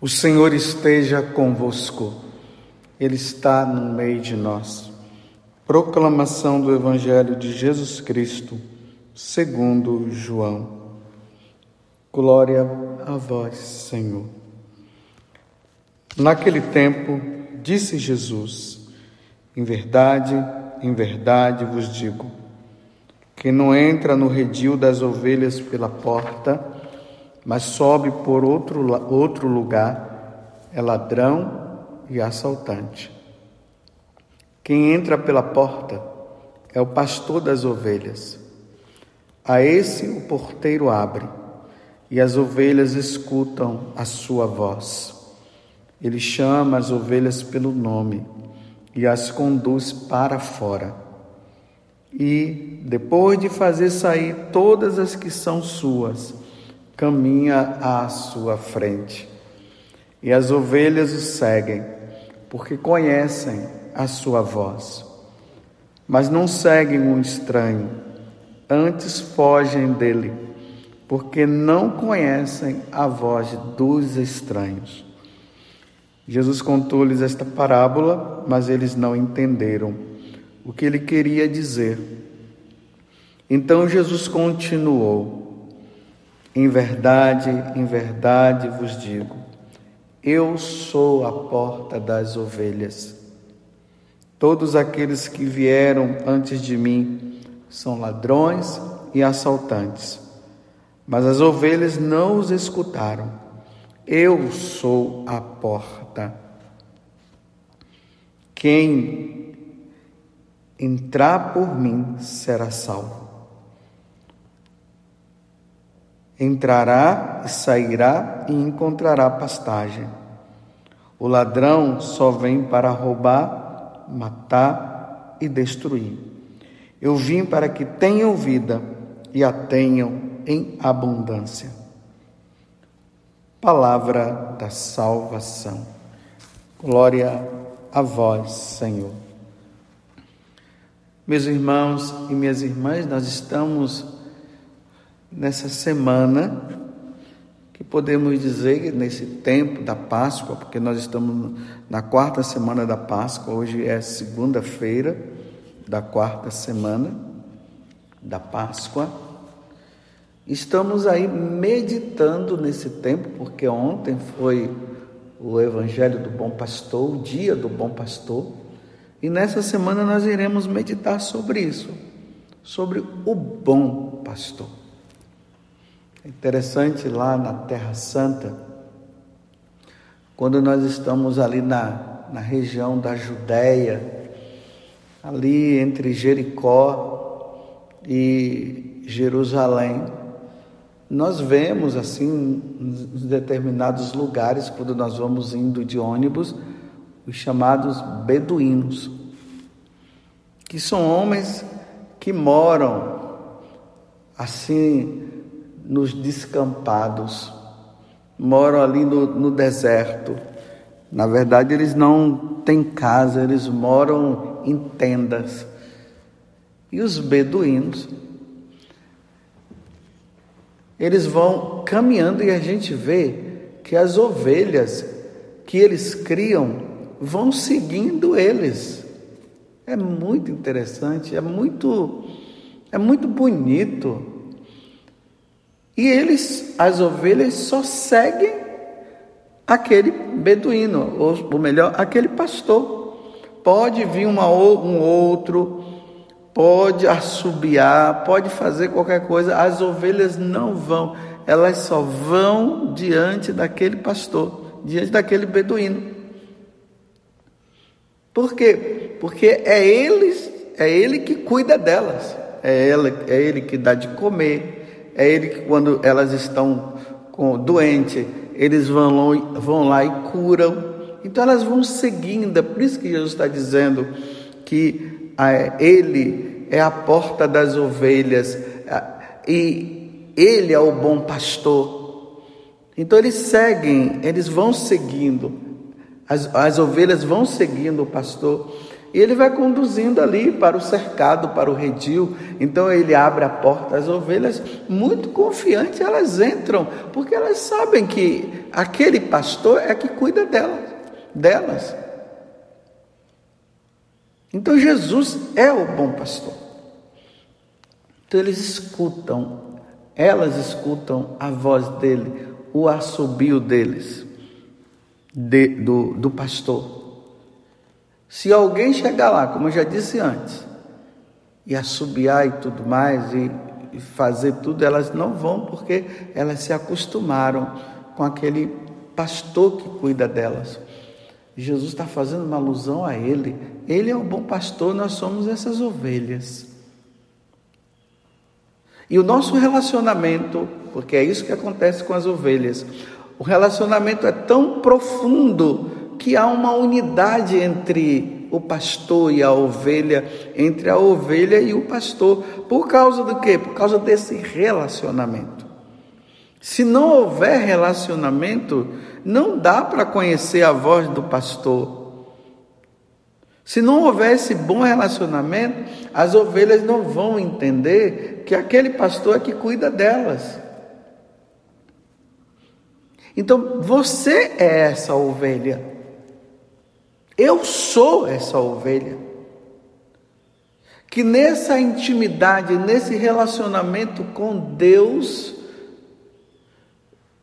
O Senhor esteja convosco, Ele está no meio de nós. Proclamação do Evangelho de Jesus Cristo, segundo João. Glória a vós, Senhor. Naquele tempo, disse Jesus: Em verdade, em verdade vos digo, que não entra no redil das ovelhas pela porta, mas sobe por outro, outro lugar, é ladrão e assaltante. Quem entra pela porta é o pastor das ovelhas. A esse o porteiro abre, e as ovelhas escutam a sua voz. Ele chama as ovelhas pelo nome e as conduz para fora. E, depois de fazer sair todas as que são suas, caminha à sua frente. E as ovelhas o seguem, porque conhecem a sua voz. Mas não seguem um estranho, antes fogem dele, porque não conhecem a voz dos estranhos. Jesus contou-lhes esta parábola, mas eles não entenderam o que ele queria dizer. Então Jesus continuou: em verdade, em verdade vos digo, eu sou a porta das ovelhas. Todos aqueles que vieram antes de mim são ladrões e assaltantes, mas as ovelhas não os escutaram. Eu sou a porta. Quem entrar por mim será salvo. Entrará e sairá e encontrará pastagem. O ladrão só vem para roubar, matar e destruir. Eu vim para que tenham vida e a tenham em abundância. Palavra da salvação. Glória a vós, Senhor. Meus irmãos e minhas irmãs, nós estamos nessa semana, que podemos dizer nesse tempo da Páscoa, porque nós estamos na quarta semana da Páscoa, hoje é segunda-feira da quarta semana da Páscoa. Estamos aí meditando nesse tempo, porque ontem foi o Evangelho do Bom Pastor, o dia do Bom Pastor, e nessa semana nós iremos meditar sobre isso, sobre o bom pastor. Interessante lá na Terra Santa, quando nós estamos ali na, na região da Judéia, ali entre Jericó e Jerusalém, nós vemos assim, em determinados lugares, quando nós vamos indo de ônibus, os chamados beduínos, que são homens que moram assim nos descampados, moram ali no, no deserto. Na verdade, eles não têm casa, eles moram em tendas. E os beduínos, eles vão caminhando e a gente vê que as ovelhas que eles criam vão seguindo eles. É muito interessante, é muito é muito bonito e eles, as ovelhas, só seguem aquele beduíno, ou, ou melhor, aquele pastor. Pode vir uma, um outro, pode assobiar, pode fazer qualquer coisa, as ovelhas não vão, elas só vão diante daquele pastor, diante daquele beduíno. Por quê? Porque é eles, é ele que cuida delas, é, ela, é ele que dá de comer, é ele que quando elas estão doentes, eles vão lá, vão lá e curam. Então elas vão seguindo, é por isso que Jesus está dizendo que ele é a porta das ovelhas e ele é o bom pastor. Então eles seguem, eles vão seguindo, as, as ovelhas vão seguindo o pastor E ele vai conduzindo ali para o cercado, para o redil. Então ele abre a porta, as ovelhas, muito confiantes, elas entram, porque elas sabem que aquele pastor é que cuida delas. delas. Então Jesus é o bom pastor. Então eles escutam, elas escutam a voz dele, o assobio deles, de, do, do pastor. Se alguém chegar lá, como eu já disse antes, e assobiar e tudo mais, e, e fazer tudo, elas não vão porque elas se acostumaram com aquele pastor que cuida delas. Jesus está fazendo uma alusão a Ele. Ele é o bom pastor, nós somos essas ovelhas. E o nosso relacionamento, porque é isso que acontece com as ovelhas, o relacionamento é tão profundo que há uma unidade entre o pastor e a ovelha, entre a ovelha e o pastor. Por causa do quê? Por causa desse relacionamento. Se não houver relacionamento, não dá para conhecer a voz do pastor. Se não houver esse bom relacionamento, as ovelhas não vão entender que aquele pastor é que cuida delas. Então, você é essa ovelha. Eu sou essa ovelha. Que nessa intimidade, nesse relacionamento com Deus,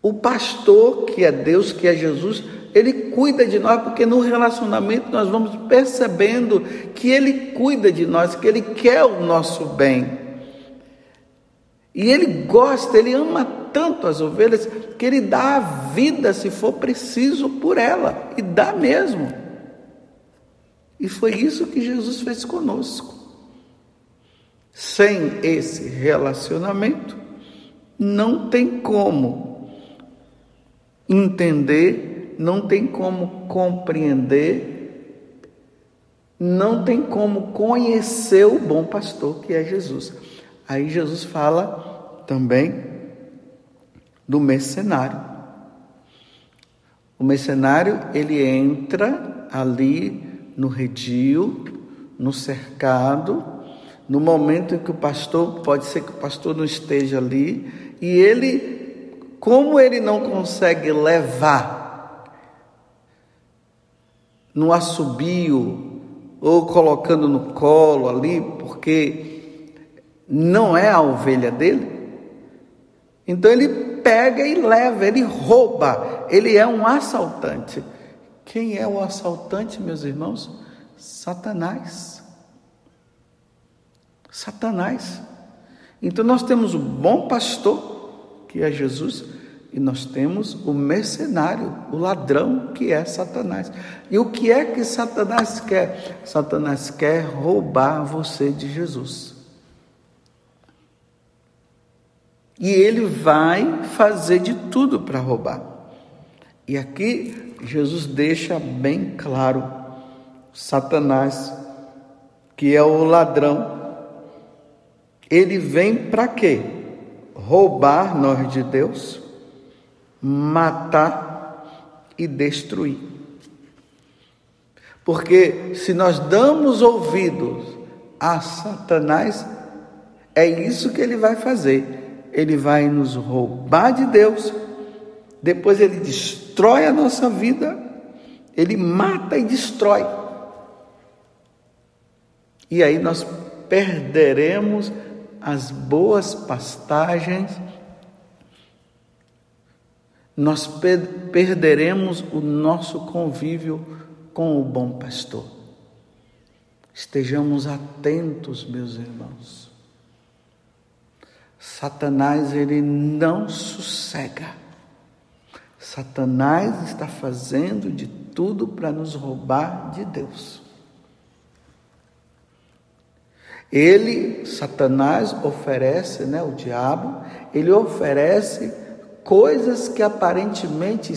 o pastor, que é Deus, que é Jesus, ele cuida de nós, porque no relacionamento nós vamos percebendo que ele cuida de nós, que ele quer o nosso bem. E ele gosta, ele ama tanto as ovelhas, que ele dá a vida, se for preciso, por ela, e dá mesmo. E foi isso que Jesus fez conosco. Sem esse relacionamento, não tem como entender, não tem como compreender, não tem como conhecer o bom pastor que é Jesus. Aí Jesus fala também do mercenário. O mercenário, ele entra ali no redil, no cercado, no momento em que o pastor, pode ser que o pastor não esteja ali, e ele, como ele não consegue levar no assobio ou colocando no colo ali, porque não é a ovelha dele, então ele pega e leva, ele rouba, ele é um assaltante. Quem é o assaltante, meus irmãos? Satanás. Satanás. Então nós temos o bom pastor, que é Jesus, e nós temos o mercenário, o ladrão, que é Satanás. E o que é que Satanás quer? Satanás quer roubar você de Jesus. E ele vai fazer de tudo para roubar. E aqui Jesus deixa bem claro: Satanás, que é o ladrão, ele vem para quê? Roubar nós de Deus, matar e destruir. Porque se nós damos ouvidos a Satanás, é isso que ele vai fazer. Ele vai nos roubar de Deus, depois ele destrói a nossa vida, ele mata e destrói. E aí nós perderemos as boas pastagens, nós perderemos o nosso convívio com o bom pastor. Estejamos atentos, meus irmãos. Satanás ele não sossega. Satanás está fazendo de tudo para nos roubar de Deus. Ele, Satanás, oferece, né, o diabo, ele oferece coisas que aparentemente,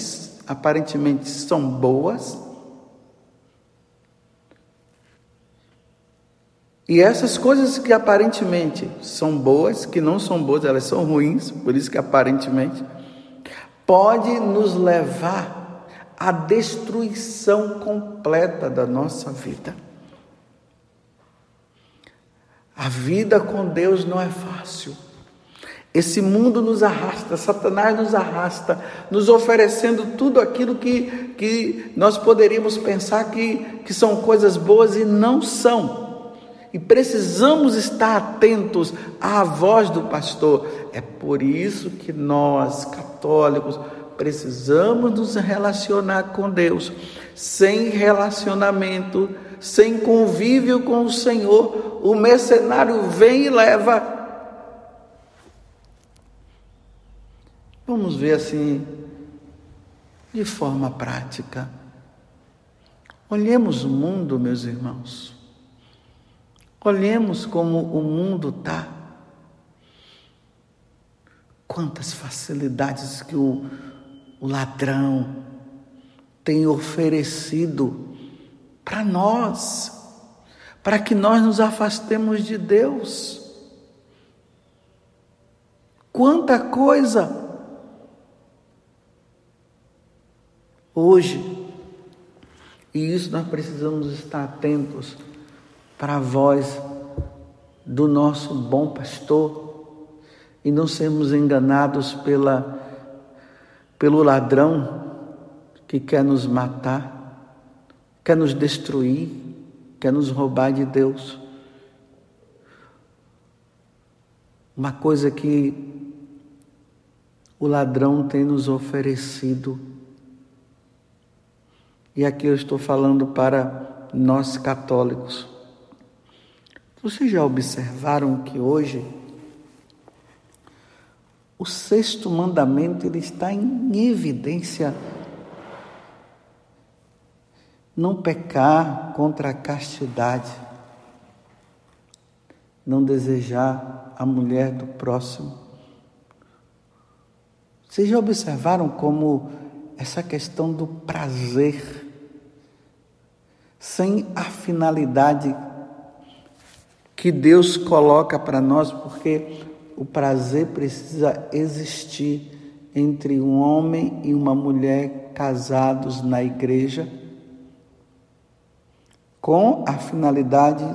aparentemente são boas, E essas coisas que aparentemente são boas, que não são boas, elas são ruins, por isso que aparentemente, pode nos levar à destruição completa da nossa vida. A vida com Deus não é fácil. Esse mundo nos arrasta, Satanás nos arrasta, nos oferecendo tudo aquilo que, que nós poderíamos pensar que, que são coisas boas e não são. E precisamos estar atentos à voz do pastor. É por isso que nós, católicos, precisamos nos relacionar com Deus. Sem relacionamento, sem convívio com o Senhor, o mercenário vem e leva Vamos ver assim, de forma prática. Olhemos o mundo, meus irmãos. Olhemos como o mundo está. Quantas facilidades que o, o ladrão tem oferecido para nós, para que nós nos afastemos de Deus. Quanta coisa! hoje. E isso nós precisamos estar atentos para a voz do nosso bom pastor e não sermos enganados pela, pelo ladrão que quer nos matar, quer nos destruir, quer nos roubar de Deus. Uma coisa que o ladrão tem nos oferecido e aqui eu estou falando para nós católicos. Vocês já observaram que hoje o sexto mandamento ele está em evidência não pecar contra a castidade, não desejar a mulher do próximo. Vocês já observaram como essa questão do prazer sem a finalidade que Deus coloca para nós, porque o prazer precisa existir entre um homem e uma mulher casados na igreja, com a finalidade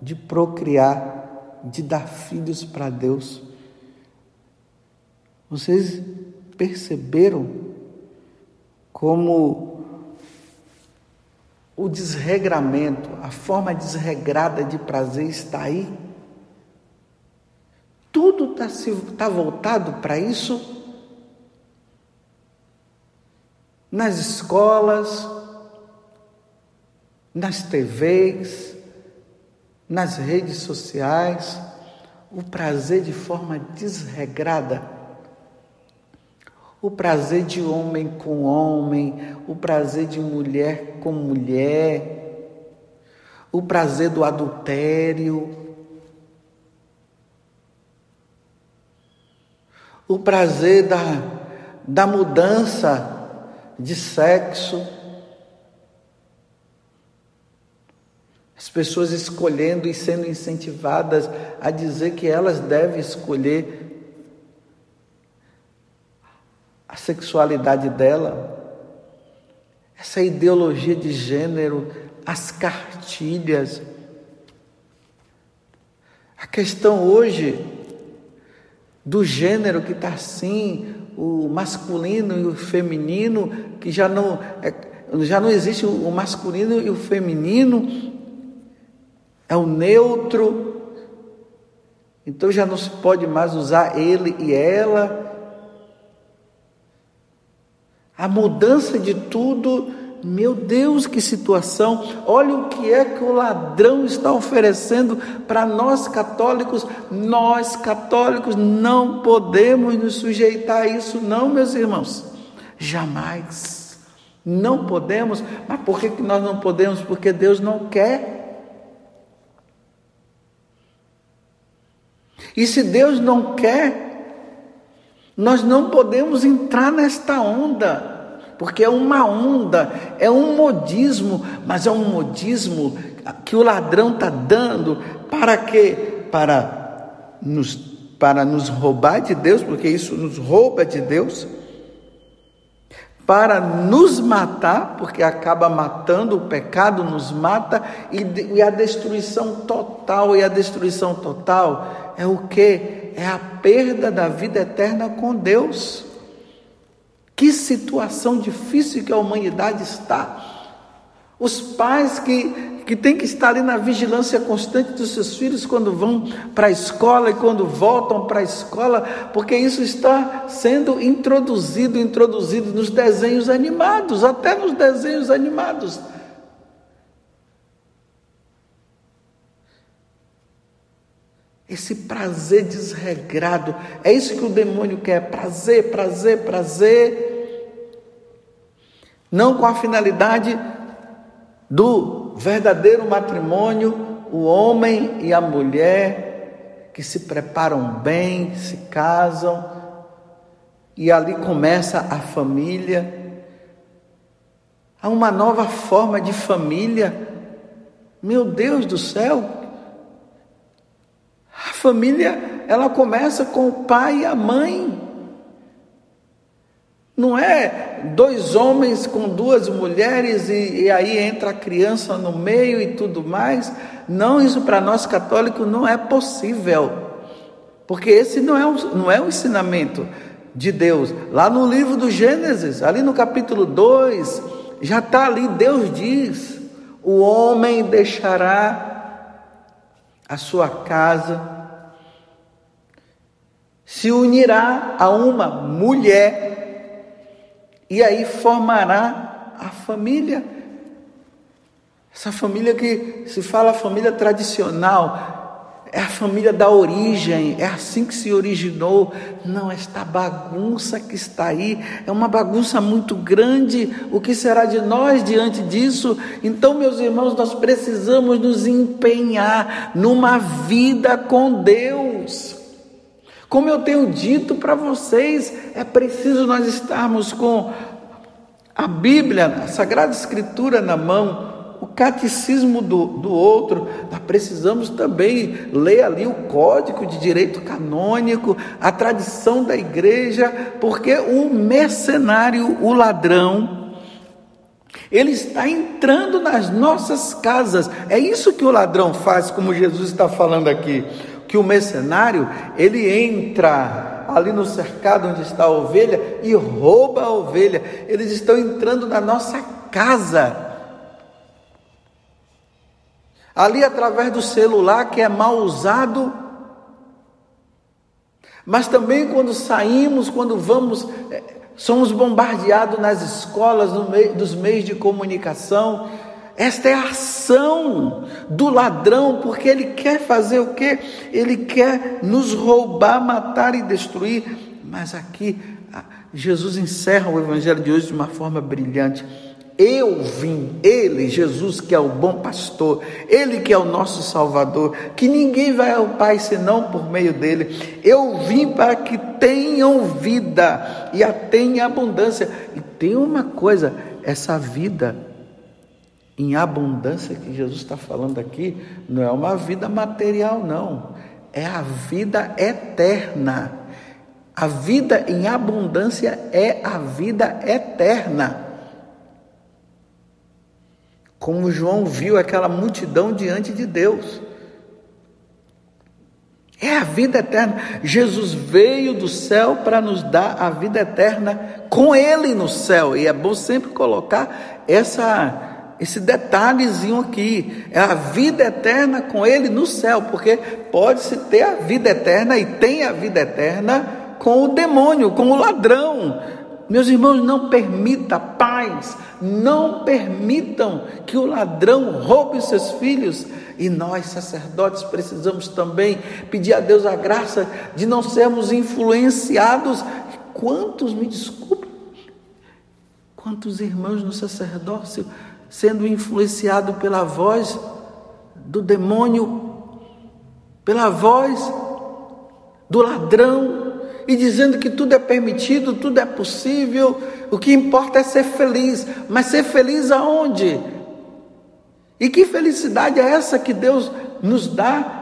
de procriar, de dar filhos para Deus. Vocês perceberam como o desregramento, a forma desregrada de prazer está aí. Tudo está tá voltado para isso. Nas escolas, nas TVs, nas redes sociais, o prazer de forma desregrada o prazer de homem com homem, o prazer de mulher com mulher, o prazer do adultério, o prazer da, da mudança de sexo. As pessoas escolhendo e sendo incentivadas a dizer que elas devem escolher a sexualidade dela, essa ideologia de gênero, as cartilhas. A questão hoje do gênero que está assim, o masculino e o feminino, que já não, é, já não existe o masculino e o feminino, é o neutro, então já não se pode mais usar ele e ela. A mudança de tudo, meu Deus, que situação! Olha o que é que o ladrão está oferecendo para nós católicos. Nós católicos não podemos nos sujeitar a isso, não, meus irmãos. Jamais. Não podemos. Mas por que nós não podemos? Porque Deus não quer. E se Deus não quer, nós não podemos entrar nesta onda, porque é uma onda, é um modismo, mas é um modismo que o ladrão está dando para quê? Para nos, para nos roubar de Deus, porque isso nos rouba de Deus, para nos matar, porque acaba matando, o pecado nos mata, e, e a destruição total, e a destruição total é o que? É a perda da vida eterna com Deus. Que situação difícil que a humanidade está. Os pais que, que têm que estar ali na vigilância constante dos seus filhos quando vão para a escola e quando voltam para a escola, porque isso está sendo introduzido, introduzido nos desenhos animados, até nos desenhos animados. Esse prazer desregrado, é isso que o demônio quer: prazer, prazer, prazer. Não com a finalidade do verdadeiro matrimônio, o homem e a mulher que se preparam bem, se casam e ali começa a família. Há uma nova forma de família. Meu Deus do céu! Família, ela começa com o pai e a mãe. Não é dois homens com duas mulheres e, e, aí entra a criança no meio e tudo mais. Não, isso para nós católicos não é possível. Porque esse não é, um, não é um ensinamento de Deus. Lá no livro do Gênesis, ali no capítulo 2, já está ali, Deus diz: o homem deixará a sua casa, se unirá a uma mulher e aí formará a família. Essa família que se fala família tradicional, é a família da origem, é assim que se originou. Não, esta bagunça que está aí é uma bagunça muito grande. O que será de nós diante disso? Então, meus irmãos, nós precisamos nos empenhar numa vida com Deus. Como eu tenho dito para vocês, é preciso nós estarmos com a Bíblia, a Sagrada Escritura na mão, o catecismo do, do outro, nós precisamos também ler ali o código de direito canônico, a tradição da igreja, porque o mercenário, o ladrão, ele está entrando nas nossas casas. É isso que o ladrão faz, como Jesus está falando aqui que o mercenário, ele entra ali no cercado onde está a ovelha e rouba a ovelha. Eles estão entrando na nossa casa. Ali através do celular que é mal usado, mas também quando saímos, quando vamos, eh, somos bombardeados nas escolas, no meio, dos meios de comunicação, esta é a ação do ladrão, porque ele quer fazer o quê? Ele quer nos roubar, matar e destruir. Mas aqui Jesus encerra o evangelho de hoje de uma forma brilhante. Eu vim, Ele, Jesus, que é o bom pastor, Ele que é o nosso Salvador, que ninguém vai ao Pai senão por meio dele. Eu vim para que tenham vida e a tenham abundância. E tem uma coisa: essa vida em abundância que Jesus está falando aqui, não é uma vida material, não, é a vida eterna. A vida em abundância é a vida eterna. Como João viu aquela multidão diante de Deus. É a vida eterna. Jesus veio do céu para nos dar a vida eterna com Ele no céu. E é bom sempre colocar essa esse detalhezinho aqui, é a vida eterna com Ele no céu, porque pode-se ter a vida eterna e tem a vida eterna com o demônio, com o ladrão. Meus irmãos, não permita, pais, não permitam que o ladrão roube seus filhos. E nós, sacerdotes, precisamos também pedir a Deus a graça de não sermos influenciados. Quantos, me desculpem, quantos irmãos no sacerdócio sendo influenciado pela voz do demônio, pela voz do ladrão, e dizendo que tudo é permitido, tudo é possível, o que importa é ser feliz, mas ser feliz aonde? E que felicidade é essa que Deus nos dá?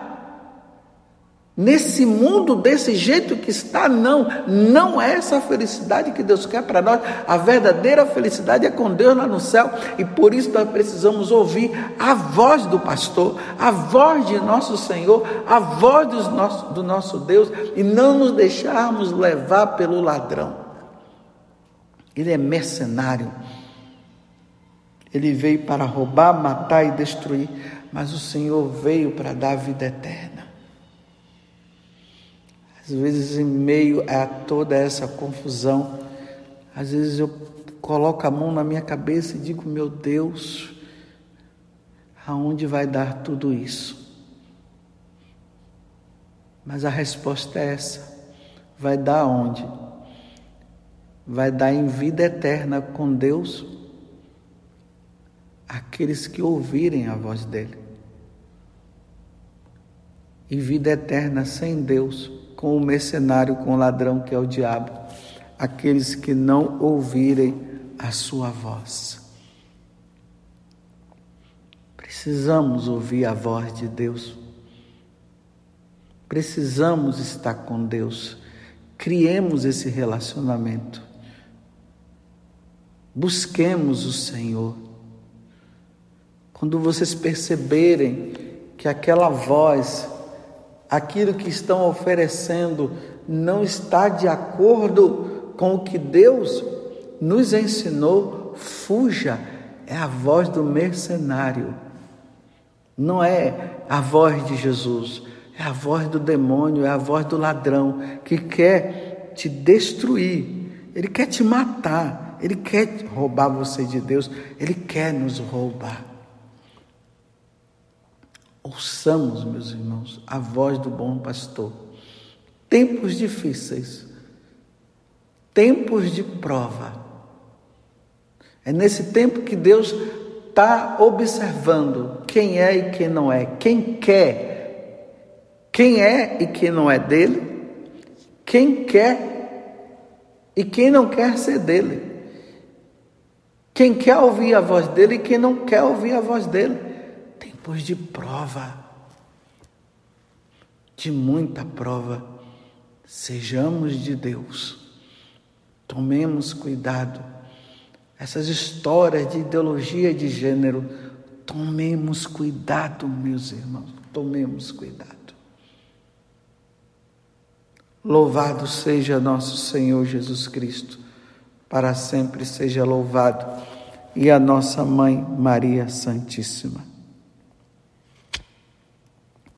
Nesse mundo desse jeito que está, não, não é essa felicidade que Deus quer para nós. A verdadeira felicidade é com Deus lá no céu, e por isso nós precisamos ouvir a voz do pastor, a voz de nosso Senhor, a voz do nosso, do nosso Deus, e não nos deixarmos levar pelo ladrão. Ele é mercenário. Ele veio para roubar, matar e destruir, mas o Senhor veio para dar vida eterna. Às vezes, em meio a toda essa confusão, às vezes eu coloco a mão na minha cabeça e digo: Meu Deus, aonde vai dar tudo isso? Mas a resposta é essa: vai dar onde? Vai dar em vida eterna com Deus aqueles que ouvirem a voz dele. E vida eterna sem Deus com o mercenário, com o ladrão que é o diabo, aqueles que não ouvirem a sua voz. Precisamos ouvir a voz de Deus. Precisamos estar com Deus. Criemos esse relacionamento. Busquemos o Senhor. Quando vocês perceberem que aquela voz aquilo que estão oferecendo não está de acordo com o que Deus nos ensinou, fuja. É a voz do mercenário. Não é a voz de Jesus, é a voz do demônio, é a voz do ladrão que quer te destruir, ele quer te matar, ele quer roubar você de Deus, ele quer nos roubar. Ouçamos, meus irmãos, a voz do bom pastor. Tempos difíceis, tempos de prova. É nesse tempo que Deus está observando quem é e quem não é, quem quer, quem é e quem não é dele, quem quer e quem não quer ser dele, quem quer ouvir a voz dele e quem não quer ouvir a voz dele tempos de prova, de muita prova. Sejamos de Deus, tomemos cuidado. Essas histórias de ideologia de gênero, tomemos cuidado, meus irmãos, tomemos cuidado. Louvado seja nosso Senhor Jesus Cristo, para sempre seja louvado, e a nossa mãe Maria Santíssima.